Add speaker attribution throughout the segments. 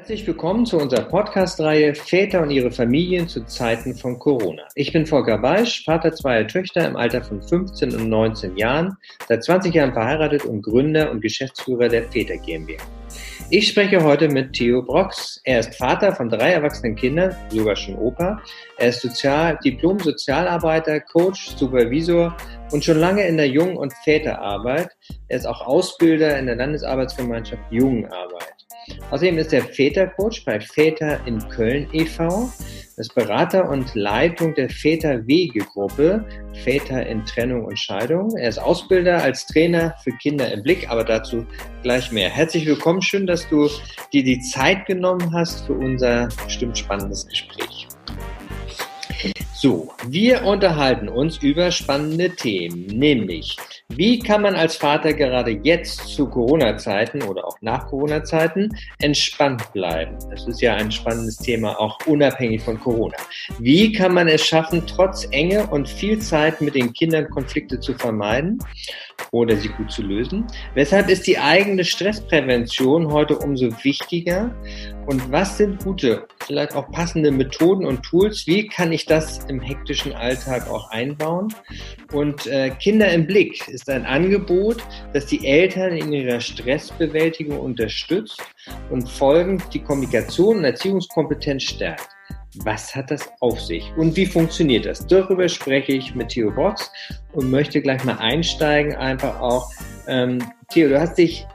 Speaker 1: Herzlich willkommen zu unserer Podcast-Reihe Väter und ihre Familien zu Zeiten von Corona. Ich bin Volker Beisch, Vater zweier Töchter im Alter von 15 und 19 Jahren, seit 20 Jahren verheiratet und Gründer und Geschäftsführer der Väter GmbH. Ich spreche heute mit Theo Brox. Er ist Vater von drei erwachsenen Kindern, sogar schon Opa. Er ist Sozial Diplom-Sozialarbeiter, Coach, Supervisor und schon lange in der Jungen- und Väterarbeit. Er ist auch Ausbilder in der Landesarbeitsgemeinschaft Jungenarbeit. Außerdem ist er Vätercoach bei Väter in Köln e.V., ist Berater und Leitung der Väter-Wege-Gruppe Väter in Trennung und Scheidung. Er ist Ausbilder als Trainer für Kinder im Blick, aber dazu gleich mehr. Herzlich willkommen, schön, dass du dir die Zeit genommen hast für unser bestimmt spannendes Gespräch. So, wir unterhalten uns über spannende Themen, nämlich wie kann man als Vater gerade jetzt zu Corona-Zeiten oder auch nach Corona-Zeiten entspannt bleiben? Das ist ja ein spannendes Thema, auch unabhängig von Corona. Wie kann man es schaffen, trotz Enge und viel Zeit mit den Kindern Konflikte zu vermeiden oder sie gut zu lösen? Weshalb ist die eigene Stressprävention heute umso wichtiger? Und was sind gute, vielleicht auch passende Methoden und Tools? Wie kann ich das im hektischen Alltag auch einbauen? Und äh, Kinder im Blick ist ein Angebot, das die Eltern in ihrer Stressbewältigung unterstützt und folgend die Kommunikation und Erziehungskompetenz stärkt. Was hat das auf sich und wie funktioniert das? Darüber spreche ich mit Theo Box und möchte gleich mal einsteigen, einfach auch. Ähm, Theo, du hast dich,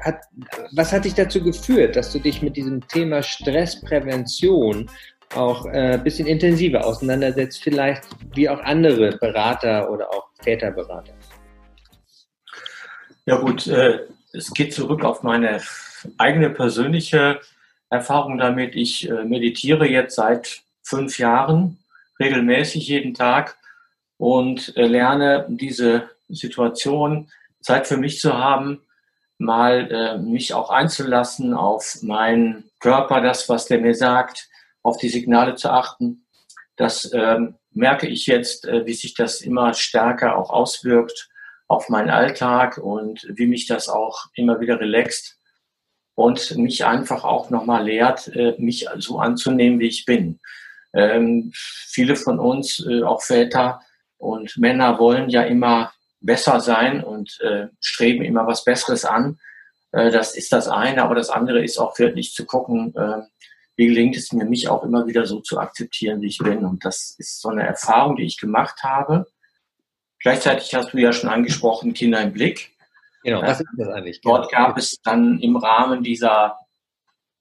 Speaker 1: hat, was hat dich dazu geführt, dass du dich mit diesem Thema Stressprävention auch äh, bisschen intensiver auseinandersetzt, vielleicht wie auch andere Berater oder auch Väterberater?
Speaker 2: Ja gut, äh, es geht zurück auf meine eigene persönliche Erfahrung damit. Ich äh, meditiere jetzt seit fünf Jahren regelmäßig jeden Tag und äh, lerne diese Situation, Zeit für mich zu haben, mal äh, mich auch einzulassen auf meinen Körper, das, was der mir sagt, auf die Signale zu achten. Das ähm, merke ich jetzt, wie sich das immer stärker auch auswirkt auf meinen Alltag und wie mich das auch immer wieder relaxt und mich einfach auch nochmal lehrt, äh, mich so anzunehmen, wie ich bin. Ähm, viele von uns, äh, auch Väter und Männer, wollen ja immer besser sein und äh, streben immer was Besseres an. Äh, das ist das eine, aber das andere ist auch wirklich zu gucken, äh, wie gelingt es mir, mich auch immer wieder so zu akzeptieren, wie ich bin. Und das ist so eine Erfahrung, die ich gemacht habe. Gleichzeitig hast du ja schon angesprochen, Kinder im Blick. Genau, was ist das eigentlich? Dort genau. gab es dann im Rahmen dieser,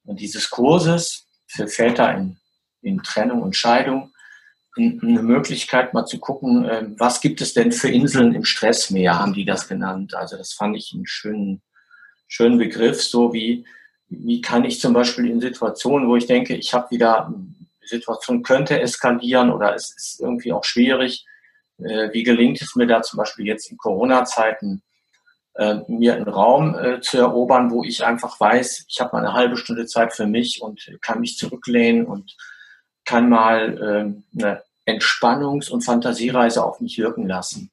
Speaker 2: dieses Kurses für Väter in, in Trennung und Scheidung eine Möglichkeit, mal zu gucken, ähm, was gibt es denn für Inseln im Stressmeer, haben die das genannt. Also das fand ich einen schönen, schönen Begriff, so wie, wie kann ich zum Beispiel in Situationen, wo ich denke, ich habe wieder, die Situation könnte eskalieren oder es ist irgendwie auch schwierig, äh, wie gelingt es mir da zum Beispiel jetzt in Corona-Zeiten, äh, mir einen Raum äh, zu erobern, wo ich einfach weiß, ich habe mal eine halbe Stunde Zeit für mich und kann mich zurücklehnen und kann mal äh, eine Entspannungs- und Fantasiereise auf mich wirken lassen.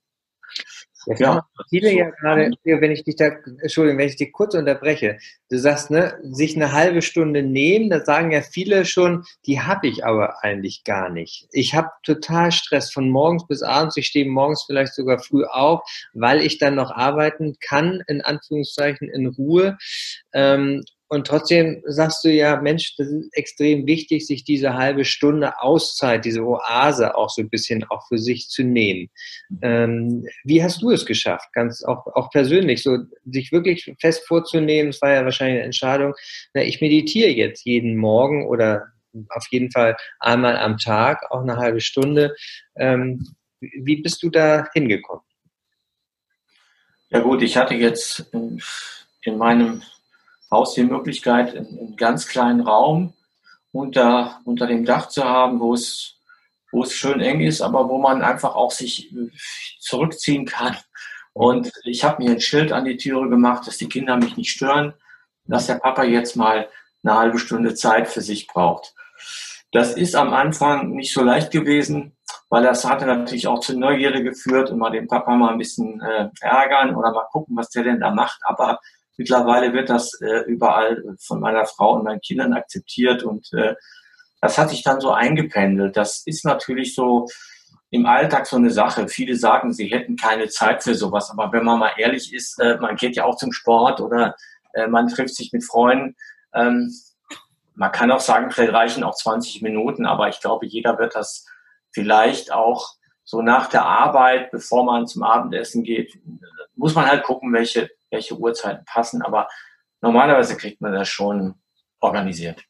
Speaker 1: Jetzt ja, viele ja gerade, wenn ich dich da, Entschuldigung, wenn ich dich kurz unterbreche, du sagst, ne, sich eine halbe Stunde nehmen, da sagen ja viele schon, die habe ich aber eigentlich gar nicht. Ich habe total Stress von morgens bis abends, ich stehe morgens vielleicht sogar früh auf, weil ich dann noch arbeiten kann, in Anführungszeichen, in Ruhe. Ähm, und trotzdem sagst du ja, Mensch, das ist extrem wichtig, sich diese halbe Stunde Auszeit, diese Oase auch so ein bisschen auch für sich zu nehmen. Ähm, wie hast du es geschafft? Ganz auch, auch persönlich, so sich wirklich fest vorzunehmen, es war ja wahrscheinlich eine Entscheidung, na, ich meditiere jetzt jeden Morgen oder auf jeden Fall einmal am Tag, auch eine halbe Stunde. Ähm, wie bist du da hingekommen?
Speaker 2: Ja gut, ich hatte jetzt in, in meinem Haus die Möglichkeit, einen ganz kleinen Raum unter, unter dem Dach zu haben, wo es, wo es schön eng ist, aber wo man einfach auch sich zurückziehen kann. Und ich habe mir ein Schild an die Türe gemacht, dass die Kinder mich nicht stören, dass der Papa jetzt mal eine halbe Stunde Zeit für sich braucht. Das ist am Anfang nicht so leicht gewesen, weil das hatte natürlich auch zur Neugierde geführt und mal den Papa mal ein bisschen äh, ärgern oder mal gucken, was der denn da macht. Aber Mittlerweile wird das äh, überall von meiner Frau und meinen Kindern akzeptiert und äh, das hat sich dann so eingependelt. Das ist natürlich so im Alltag so eine Sache. Viele sagen, sie hätten keine Zeit für sowas, aber wenn man mal ehrlich ist, äh, man geht ja auch zum Sport oder äh, man trifft sich mit Freunden. Ähm, man kann auch sagen, vielleicht reichen auch 20 Minuten, aber ich glaube, jeder wird das vielleicht auch so nach der Arbeit, bevor man zum Abendessen geht, muss man halt gucken, welche, welche Uhrzeiten passen. Aber normalerweise kriegt man das schon organisiert.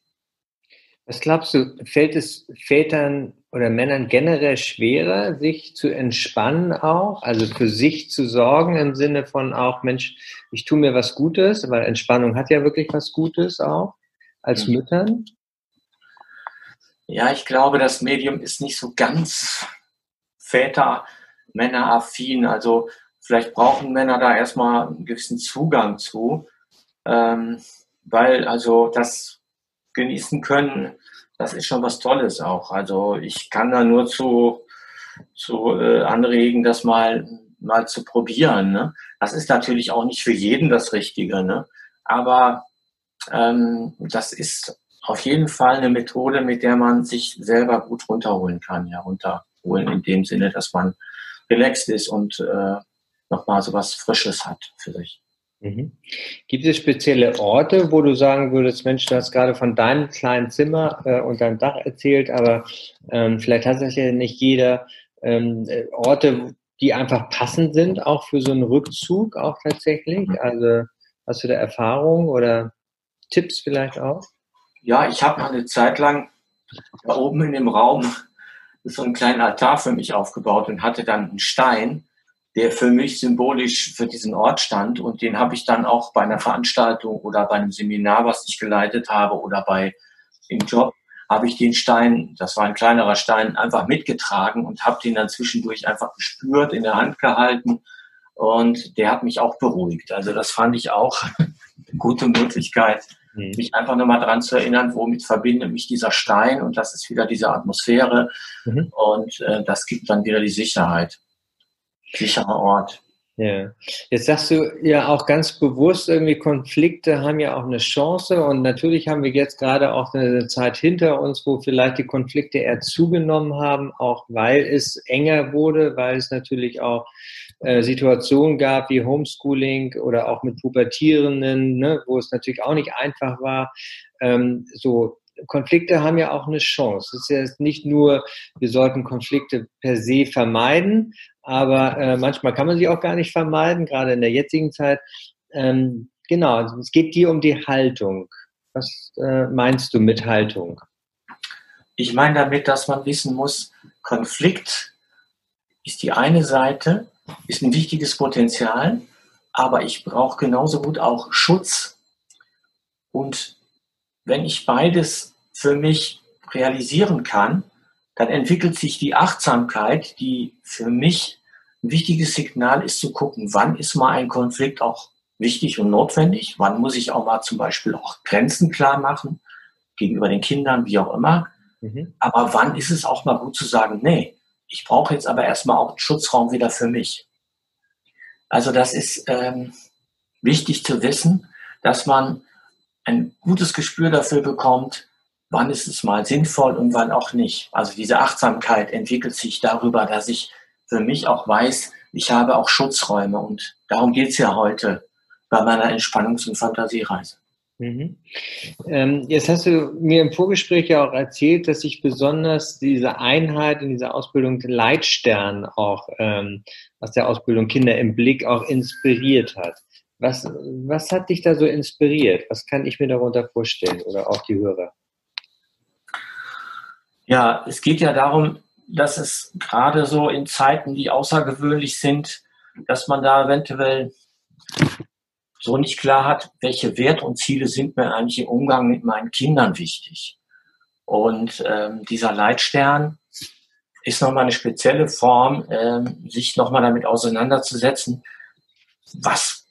Speaker 1: Was glaubst du, fällt es Vätern oder Männern generell schwerer, sich zu entspannen auch, also für sich zu sorgen im Sinne von auch, Mensch, ich tue mir was Gutes, weil Entspannung hat ja wirklich was Gutes auch, als mhm. Müttern?
Speaker 2: Ja, ich glaube, das Medium ist nicht so ganz Väter, Männer affin. Also vielleicht brauchen Männer da erstmal einen gewissen Zugang zu, ähm, weil also das genießen können, das ist schon was Tolles auch. Also ich kann da nur zu, zu äh, anregen, das mal, mal zu probieren. Ne? Das ist natürlich auch nicht für jeden das Richtige, ne? aber ähm, das ist auf jeden Fall eine Methode, mit der man sich selber gut runterholen kann. Ja, runterholen in dem Sinne, dass man relaxed ist und äh, nochmal so was Frisches hat für sich.
Speaker 1: Mhm. Gibt es spezielle Orte, wo du sagen würdest, Mensch, du hast gerade von deinem kleinen Zimmer äh, und deinem Dach erzählt, aber ähm, vielleicht hat das ja nicht jeder ähm, äh, Orte, die einfach passend sind, auch für so einen Rückzug auch tatsächlich. Also hast du da Erfahrung oder Tipps vielleicht auch?
Speaker 2: Ja, ich habe mal eine Zeit lang da oben in dem Raum so einen kleinen Altar für mich aufgebaut und hatte dann einen Stein der für mich symbolisch für diesen Ort stand. Und den habe ich dann auch bei einer Veranstaltung oder bei einem Seminar, was ich geleitet habe oder bei im Job, habe ich den Stein, das war ein kleinerer Stein, einfach mitgetragen und habe den dann zwischendurch einfach gespürt, in der Hand gehalten. Und der hat mich auch beruhigt. Also das fand ich auch eine gute Möglichkeit, mhm. mich einfach nochmal daran zu erinnern, womit verbindet mich dieser Stein und das ist wieder diese Atmosphäre mhm. und äh, das gibt dann wieder die Sicherheit sicherer Ort.
Speaker 1: Ja, jetzt sagst du ja auch ganz bewusst, irgendwie Konflikte haben ja auch eine Chance. Und natürlich haben wir jetzt gerade auch eine Zeit hinter uns, wo vielleicht die Konflikte eher zugenommen haben, auch weil es enger wurde, weil es natürlich auch äh, Situationen gab wie Homeschooling oder auch mit Pubertierenden, ne, wo es natürlich auch nicht einfach war, ähm, so Konflikte haben ja auch eine Chance. Es ist ja nicht nur, wir sollten Konflikte per se vermeiden, aber äh, manchmal kann man sie auch gar nicht vermeiden, gerade in der jetzigen Zeit. Ähm, genau, also es geht dir um die Haltung. Was äh, meinst du mit Haltung?
Speaker 2: Ich meine damit, dass man wissen muss, Konflikt ist die eine Seite, ist ein wichtiges Potenzial, aber ich brauche genauso gut auch Schutz. Und wenn ich beides für mich realisieren kann, dann entwickelt sich die Achtsamkeit, die für mich ein wichtiges Signal ist zu gucken, wann ist mal ein Konflikt auch wichtig und notwendig, wann muss ich auch mal zum Beispiel auch Grenzen klar machen gegenüber den Kindern, wie auch immer. Mhm. Aber wann ist es auch mal gut zu sagen, nee, ich brauche jetzt aber erstmal auch einen Schutzraum wieder für mich. Also das ist ähm, wichtig zu wissen, dass man ein gutes Gespür dafür bekommt, wann ist es mal sinnvoll und wann auch nicht. Also diese Achtsamkeit entwickelt sich darüber, dass ich für mich auch weiß, ich habe auch Schutzräume und darum geht es ja heute bei meiner Entspannungs- und Fantasiereise.
Speaker 1: Mhm. Ähm, jetzt hast du mir im Vorgespräch ja auch erzählt, dass sich besonders diese Einheit in dieser Ausbildung Leitstern auch ähm, aus der Ausbildung Kinder im Blick auch inspiriert hat. Was, was hat dich da so inspiriert? Was kann ich mir darunter vorstellen oder auch die Hörer?
Speaker 2: Ja, es geht ja darum, dass es gerade so in Zeiten, die außergewöhnlich sind, dass man da eventuell so nicht klar hat, welche Werte und Ziele sind mir eigentlich im Umgang mit meinen Kindern wichtig. Und ähm, dieser Leitstern ist nochmal eine spezielle Form, ähm, sich nochmal damit auseinanderzusetzen, was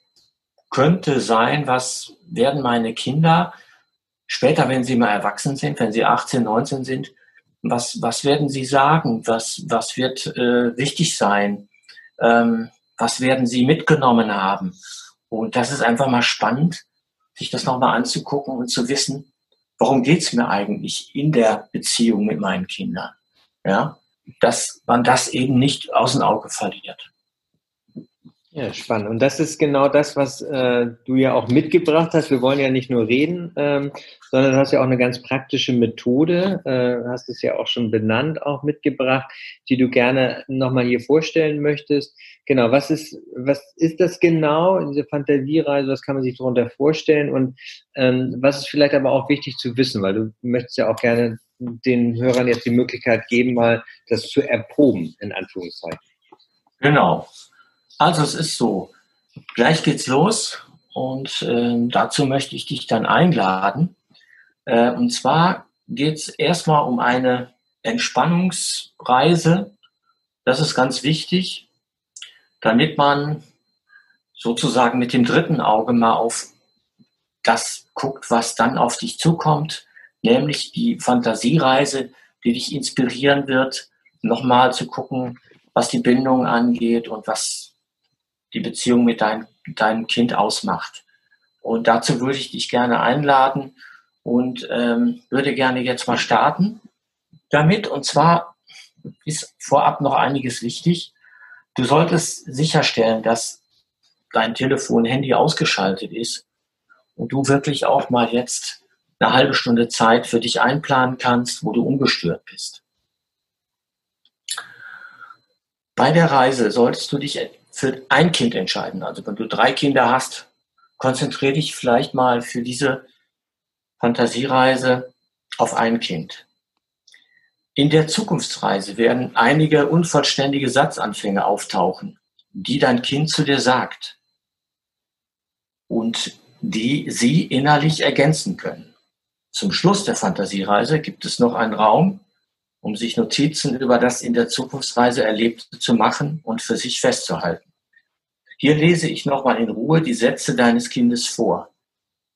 Speaker 2: könnte sein, was werden meine Kinder später, wenn sie mal erwachsen sind, wenn sie 18, 19 sind, was, was werden Sie sagen? Was, was wird äh, wichtig sein? Ähm, was werden Sie mitgenommen haben? Und das ist einfach mal spannend, sich das nochmal anzugucken und zu wissen, warum geht's mir eigentlich in der Beziehung mit meinen Kindern? Ja, dass man das eben nicht aus dem Auge verliert.
Speaker 1: Ja, spannend. Und das ist genau das, was äh, du ja auch mitgebracht hast. Wir wollen ja nicht nur reden, ähm, sondern du hast ja auch eine ganz praktische Methode, äh, hast es ja auch schon benannt, auch mitgebracht, die du gerne nochmal hier vorstellen möchtest. Genau, was ist, was ist das genau, diese Fantasiereise, was kann man sich darunter vorstellen und ähm, was ist vielleicht aber auch wichtig zu wissen, weil du möchtest ja auch gerne den Hörern jetzt die Möglichkeit geben, mal das zu erproben, in Anführungszeichen.
Speaker 2: Genau. Also es ist so, gleich geht's los und äh, dazu möchte ich dich dann einladen. Äh, und zwar geht's erstmal um eine Entspannungsreise. Das ist ganz wichtig, damit man sozusagen mit dem dritten Auge mal auf das guckt, was dann auf dich zukommt, nämlich die Fantasiereise, die dich inspirieren wird, nochmal zu gucken, was die Bindung angeht und was die Beziehung mit dein, deinem Kind ausmacht. Und dazu würde ich dich gerne einladen und ähm, würde gerne jetzt mal starten damit. Und zwar ist vorab noch einiges wichtig. Du solltest sicherstellen, dass dein Telefon, Handy ausgeschaltet ist und du wirklich auch mal jetzt eine halbe Stunde Zeit für dich einplanen kannst, wo du ungestört bist. Bei der Reise solltest du dich für ein Kind entscheiden. Also wenn du drei Kinder hast, konzentriere dich vielleicht mal für diese Fantasiereise auf ein Kind. In der Zukunftsreise werden einige unvollständige Satzanfänge auftauchen, die dein Kind zu dir sagt und die sie innerlich ergänzen können. Zum Schluss der Fantasiereise gibt es noch einen Raum, um sich Notizen über das in der Zukunftsreise Erlebte zu machen und für sich festzuhalten. Hier lese ich nochmal in Ruhe die Sätze deines Kindes vor.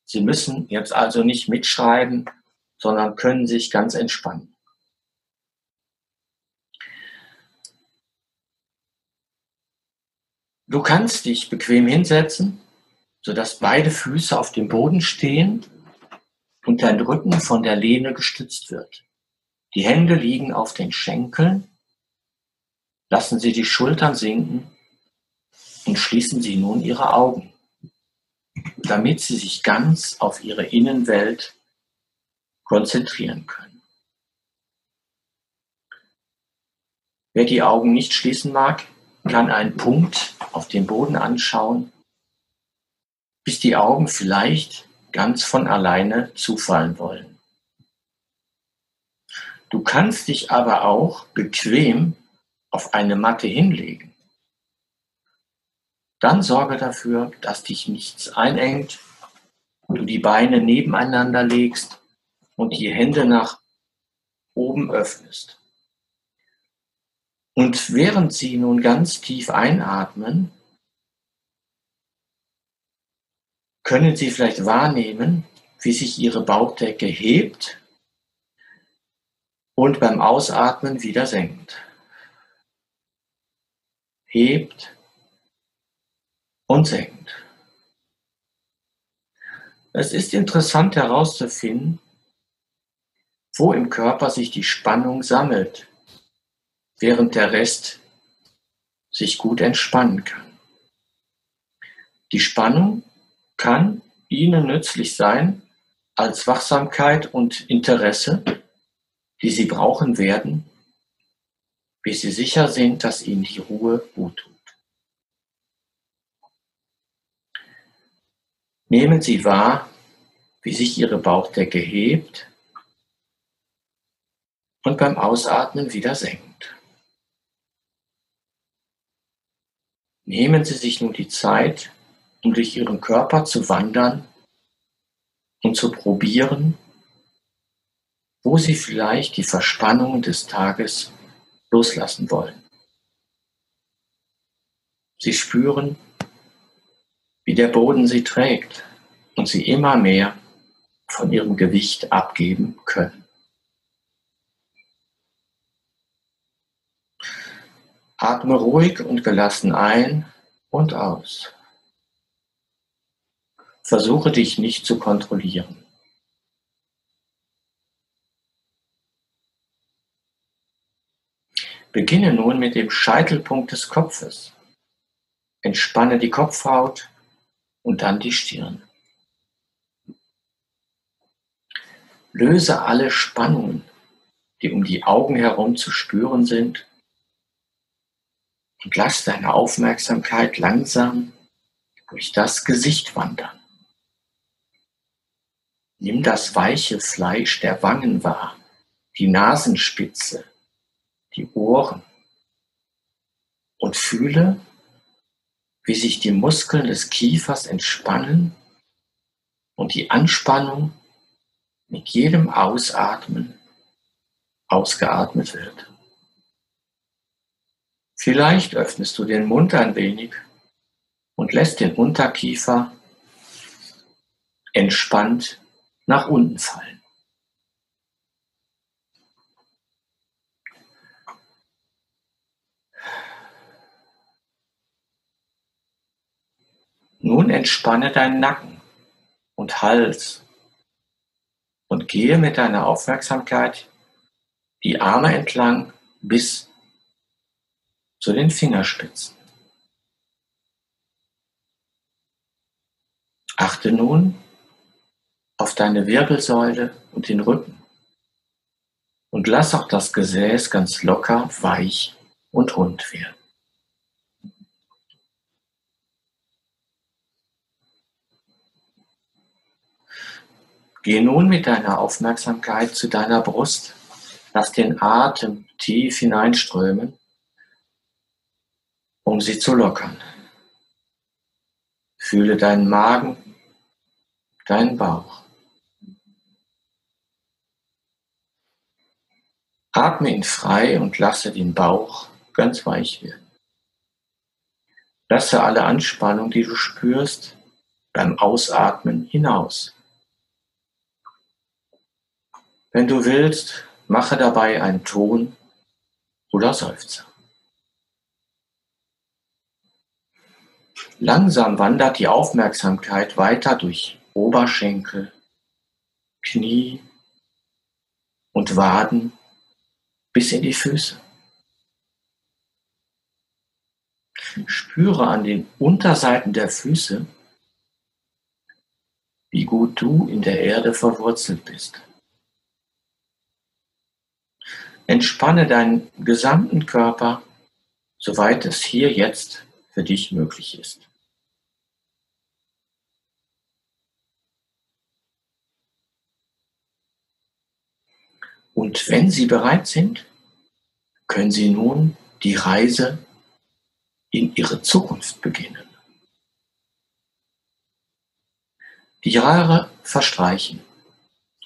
Speaker 2: Sie müssen jetzt also nicht mitschreiben, sondern können sich ganz entspannen. Du kannst dich bequem hinsetzen, sodass beide Füße auf dem Boden stehen und dein Rücken von der Lehne gestützt wird. Die Hände liegen auf den Schenkeln. Lassen Sie die Schultern sinken und schließen Sie nun Ihre Augen, damit Sie sich ganz auf Ihre Innenwelt konzentrieren können. Wer die Augen nicht schließen mag, kann einen Punkt auf dem Boden anschauen, bis die Augen vielleicht ganz von alleine zufallen wollen. Du kannst dich aber auch bequem auf eine Matte hinlegen. Dann sorge dafür, dass dich nichts einengt, du die Beine nebeneinander legst und die Hände nach oben öffnest. Und während Sie nun ganz tief einatmen, können Sie vielleicht wahrnehmen, wie sich Ihre Bauchdecke hebt und beim Ausatmen wieder senkt. Hebt und senkt. Es ist interessant herauszufinden, wo im Körper sich die Spannung sammelt, während der Rest sich gut entspannen kann. Die Spannung kann Ihnen nützlich sein als Wachsamkeit und Interesse die Sie brauchen werden, bis Sie sicher sind, dass Ihnen die Ruhe gut tut. Nehmen Sie wahr, wie sich Ihre Bauchdecke hebt und beim Ausatmen wieder senkt. Nehmen Sie sich nun die Zeit, um durch Ihren Körper zu wandern und zu probieren, wo Sie vielleicht die Verspannung des Tages loslassen wollen. Sie spüren, wie der Boden Sie trägt und Sie immer mehr von Ihrem Gewicht abgeben können. Atme ruhig und gelassen ein und aus. Versuche dich nicht zu kontrollieren. Beginne nun mit dem Scheitelpunkt des Kopfes. Entspanne die Kopfhaut und dann die Stirn. Löse alle Spannungen, die um die Augen herum zu spüren sind und lass deine Aufmerksamkeit langsam durch das Gesicht wandern. Nimm das weiche Fleisch der Wangen wahr, die Nasenspitze, die Ohren und fühle, wie sich die Muskeln des Kiefers entspannen und die Anspannung mit jedem Ausatmen ausgeatmet wird. Vielleicht öffnest du den Mund ein wenig und lässt den Unterkiefer entspannt nach unten fallen. Nun entspanne deinen Nacken und Hals und gehe mit deiner Aufmerksamkeit die Arme entlang bis zu den Fingerspitzen. Achte nun auf deine Wirbelsäule und den Rücken und lass auch das Gesäß ganz locker, weich und rund werden. Geh nun mit deiner Aufmerksamkeit zu deiner Brust, lass den Atem tief hineinströmen, um sie zu lockern. Fühle deinen Magen, deinen Bauch. Atme ihn frei und lasse den Bauch ganz weich werden. Lasse alle Anspannung, die du spürst, beim Ausatmen hinaus. Wenn du willst, mache dabei einen Ton oder Seufzer. Langsam wandert die Aufmerksamkeit weiter durch Oberschenkel, Knie und Waden bis in die Füße. Spüre an den Unterseiten der Füße, wie gut du in der Erde verwurzelt bist. Entspanne deinen gesamten Körper, soweit es hier jetzt für dich möglich ist. Und wenn Sie bereit sind, können Sie nun die Reise in Ihre Zukunft beginnen. Die Jahre verstreichen.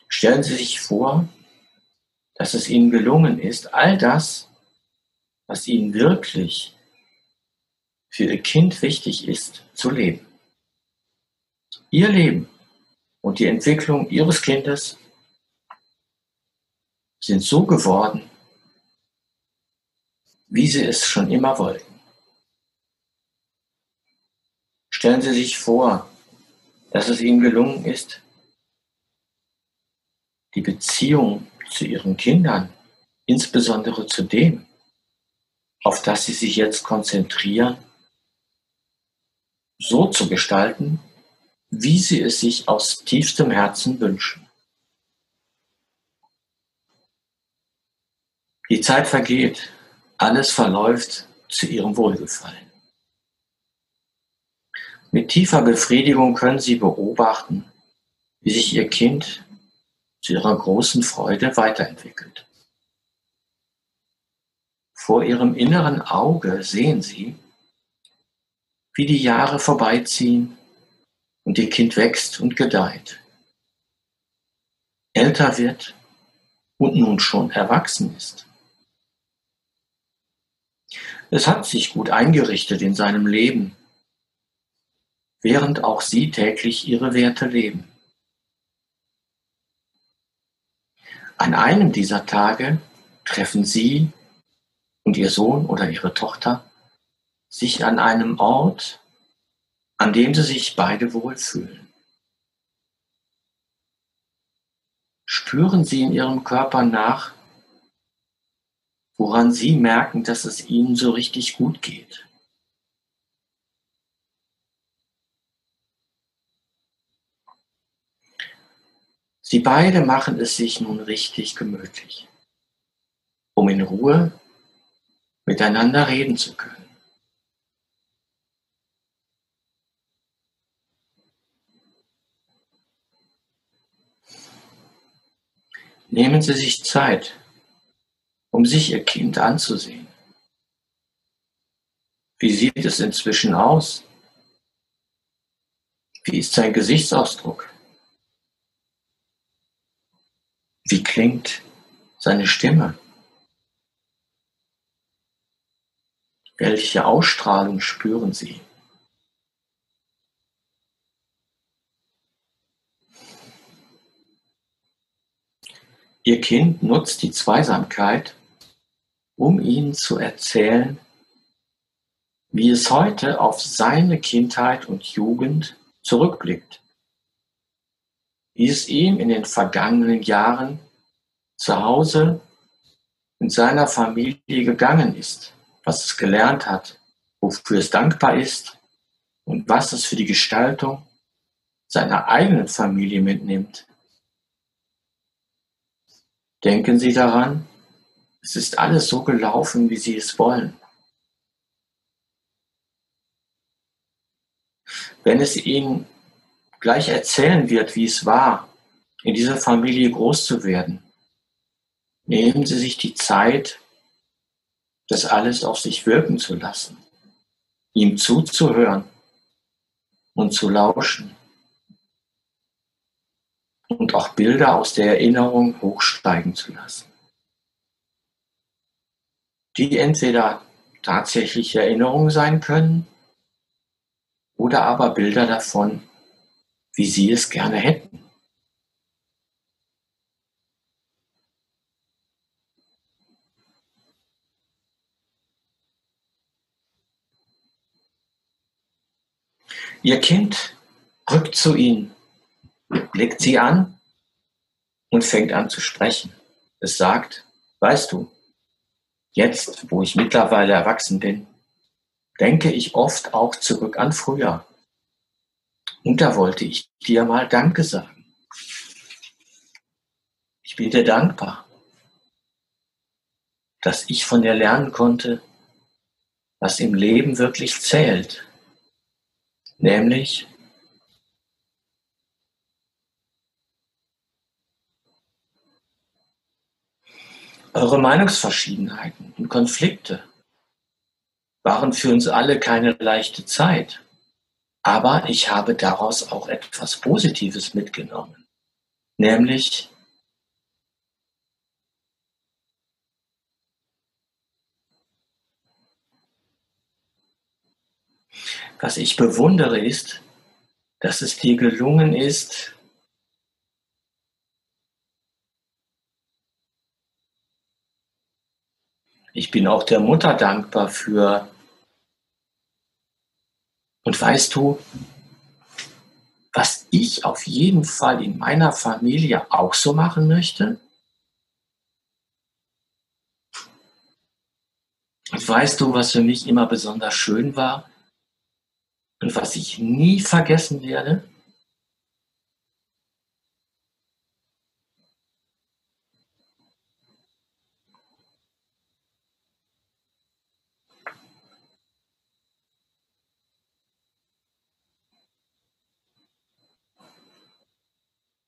Speaker 2: Stellen Sie sich vor, dass es ihnen gelungen ist, all das, was ihnen wirklich für ihr Kind wichtig ist, zu leben. Ihr Leben und die Entwicklung ihres Kindes sind so geworden, wie sie es schon immer wollten. Stellen Sie sich vor, dass es Ihnen gelungen ist, die Beziehung zu ihren Kindern, insbesondere zu dem, auf das sie sich jetzt konzentrieren, so zu gestalten, wie sie es sich aus tiefstem Herzen wünschen. Die Zeit vergeht, alles verläuft zu ihrem Wohlgefallen. Mit tiefer Befriedigung können Sie beobachten, wie sich Ihr Kind zu ihrer großen Freude weiterentwickelt. Vor ihrem inneren Auge sehen sie, wie die Jahre vorbeiziehen und ihr Kind wächst und gedeiht, älter wird und nun schon erwachsen ist. Es hat sich gut eingerichtet in seinem Leben, während auch sie täglich ihre Werte leben. An einem dieser Tage treffen Sie und Ihr Sohn oder Ihre Tochter sich an einem Ort, an dem Sie sich beide wohlfühlen. Spüren Sie in Ihrem Körper nach, woran Sie merken, dass es Ihnen so richtig gut geht. Sie beide machen es sich nun richtig gemütlich, um in Ruhe miteinander reden zu können. Nehmen Sie sich Zeit, um sich Ihr Kind anzusehen. Wie sieht es inzwischen aus? Wie ist sein Gesichtsausdruck? Wie klingt seine Stimme? Welche Ausstrahlung spüren Sie? Ihr Kind nutzt die Zweisamkeit, um Ihnen zu erzählen, wie es heute auf seine Kindheit und Jugend zurückblickt wie es ihm in den vergangenen Jahren zu Hause in seiner Familie gegangen ist, was es gelernt hat, wofür es dankbar ist und was es für die Gestaltung seiner eigenen Familie mitnimmt. Denken Sie daran, es ist alles so gelaufen, wie Sie es wollen. Wenn es Ihnen gleich erzählen wird, wie es war, in dieser Familie groß zu werden. Nehmen Sie sich die Zeit, das alles auf sich wirken zu lassen, ihm zuzuhören und zu lauschen und auch Bilder aus der Erinnerung hochsteigen zu lassen, die entweder tatsächliche Erinnerungen sein können oder aber Bilder davon, wie Sie es gerne hätten. Ihr Kind rückt zu Ihnen, blickt Sie an und fängt an zu sprechen. Es sagt, weißt du, jetzt, wo ich mittlerweile erwachsen bin, denke ich oft auch zurück an früher. Und da wollte ich dir mal Danke sagen. Ich bin dir dankbar, dass ich von dir lernen konnte, was im Leben wirklich zählt. Nämlich, eure Meinungsverschiedenheiten und Konflikte waren für uns alle keine leichte Zeit. Aber ich habe daraus auch etwas Positives mitgenommen, nämlich was ich bewundere ist, dass es dir gelungen ist, ich bin auch der Mutter dankbar für und weißt du, was ich auf jeden Fall in meiner Familie auch so machen möchte? Und weißt du, was für mich immer besonders schön war und was ich nie vergessen werde?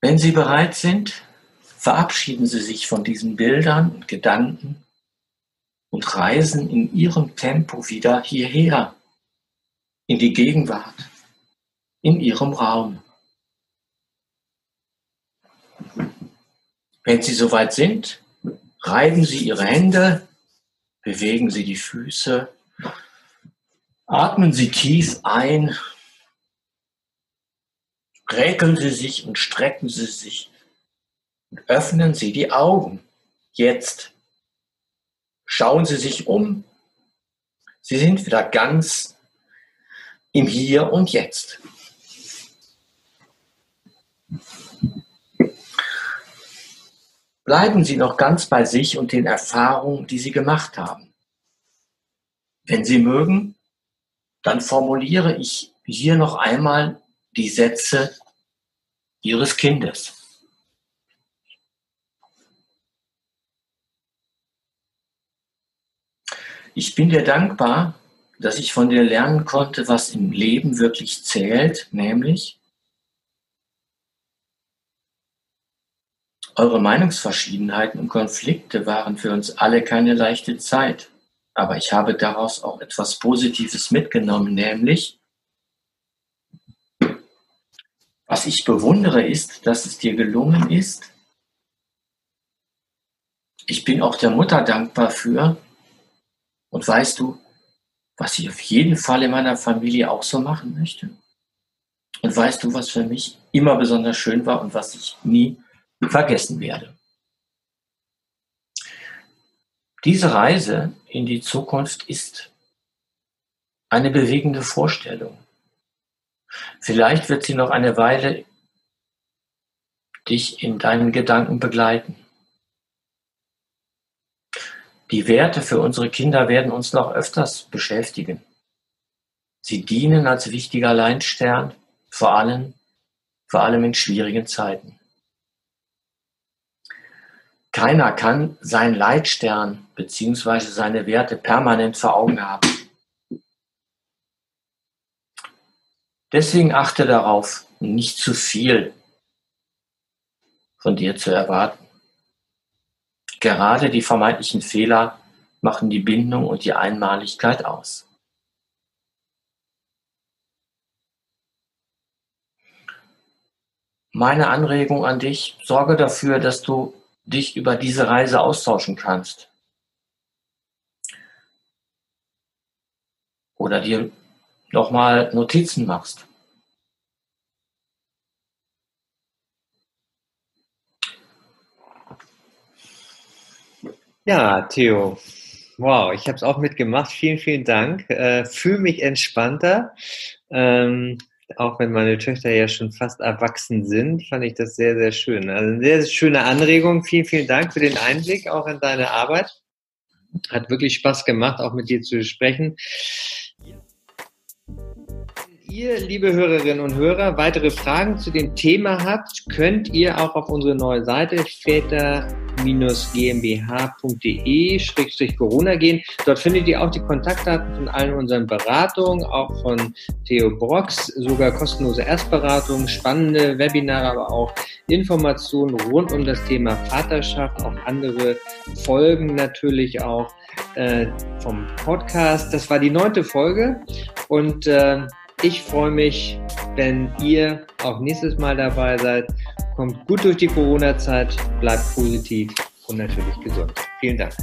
Speaker 2: Wenn Sie bereit sind, verabschieden Sie sich von diesen Bildern und Gedanken und reisen in Ihrem Tempo wieder hierher, in die Gegenwart, in Ihrem Raum. Wenn Sie soweit sind, reiben Sie Ihre Hände, bewegen Sie die Füße, atmen Sie tief ein Räkeln Sie sich und strecken Sie sich und öffnen Sie die Augen. Jetzt schauen Sie sich um. Sie sind wieder ganz im Hier und Jetzt. bleiben Sie noch ganz bei sich und den Erfahrungen, die Sie gemacht haben. Wenn Sie mögen, dann formuliere ich hier noch einmal die Sätze Ihres Kindes. Ich bin dir dankbar, dass ich von dir lernen konnte, was im Leben wirklich zählt, nämlich eure Meinungsverschiedenheiten und Konflikte waren für uns alle keine leichte Zeit. Aber ich habe daraus auch etwas Positives mitgenommen, nämlich, was ich bewundere ist, dass es dir gelungen ist. Ich bin auch der Mutter dankbar für. Und weißt du, was ich auf jeden Fall in meiner Familie auch so machen möchte? Und weißt du, was für mich immer besonders schön war und was ich nie vergessen werde? Diese Reise in die Zukunft ist eine bewegende Vorstellung. Vielleicht wird sie noch eine Weile dich in deinen Gedanken begleiten. Die Werte für unsere Kinder werden uns noch öfters beschäftigen. Sie dienen als wichtiger Leitstern, vor allem, vor allem in schwierigen Zeiten. Keiner kann seinen Leitstern bzw. seine Werte permanent vor Augen haben. Deswegen achte darauf, nicht zu viel von dir zu erwarten. Gerade die vermeintlichen Fehler machen die Bindung und die Einmaligkeit aus. Meine Anregung an dich, sorge dafür, dass du dich über diese Reise austauschen kannst. Oder dir nochmal Notizen machst.
Speaker 1: Ja, Theo. Wow, ich habe es auch mitgemacht. Vielen, vielen Dank. Äh, Fühle mich entspannter. Ähm, auch wenn meine Töchter ja schon fast erwachsen sind, fand ich das sehr, sehr schön. Also eine sehr, sehr schöne Anregung. Vielen, vielen Dank für den Einblick auch in deine Arbeit. Hat wirklich Spaß gemacht, auch mit dir zu sprechen. Ihr, liebe Hörerinnen und Hörer, weitere Fragen zu dem Thema habt, könnt ihr auch auf unsere neue Seite väter gmbh.de-corona gehen. Dort findet ihr auch die Kontaktdaten von allen unseren Beratungen, auch von Theo Brox, sogar kostenlose Erstberatungen, spannende Webinare, aber auch Informationen rund um das Thema Vaterschaft, auch andere Folgen natürlich auch äh, vom Podcast. Das war die neunte Folge und äh, ich freue mich, wenn ihr auch nächstes Mal dabei seid. Kommt gut durch die Corona-Zeit, bleibt positiv und natürlich gesund. Vielen Dank.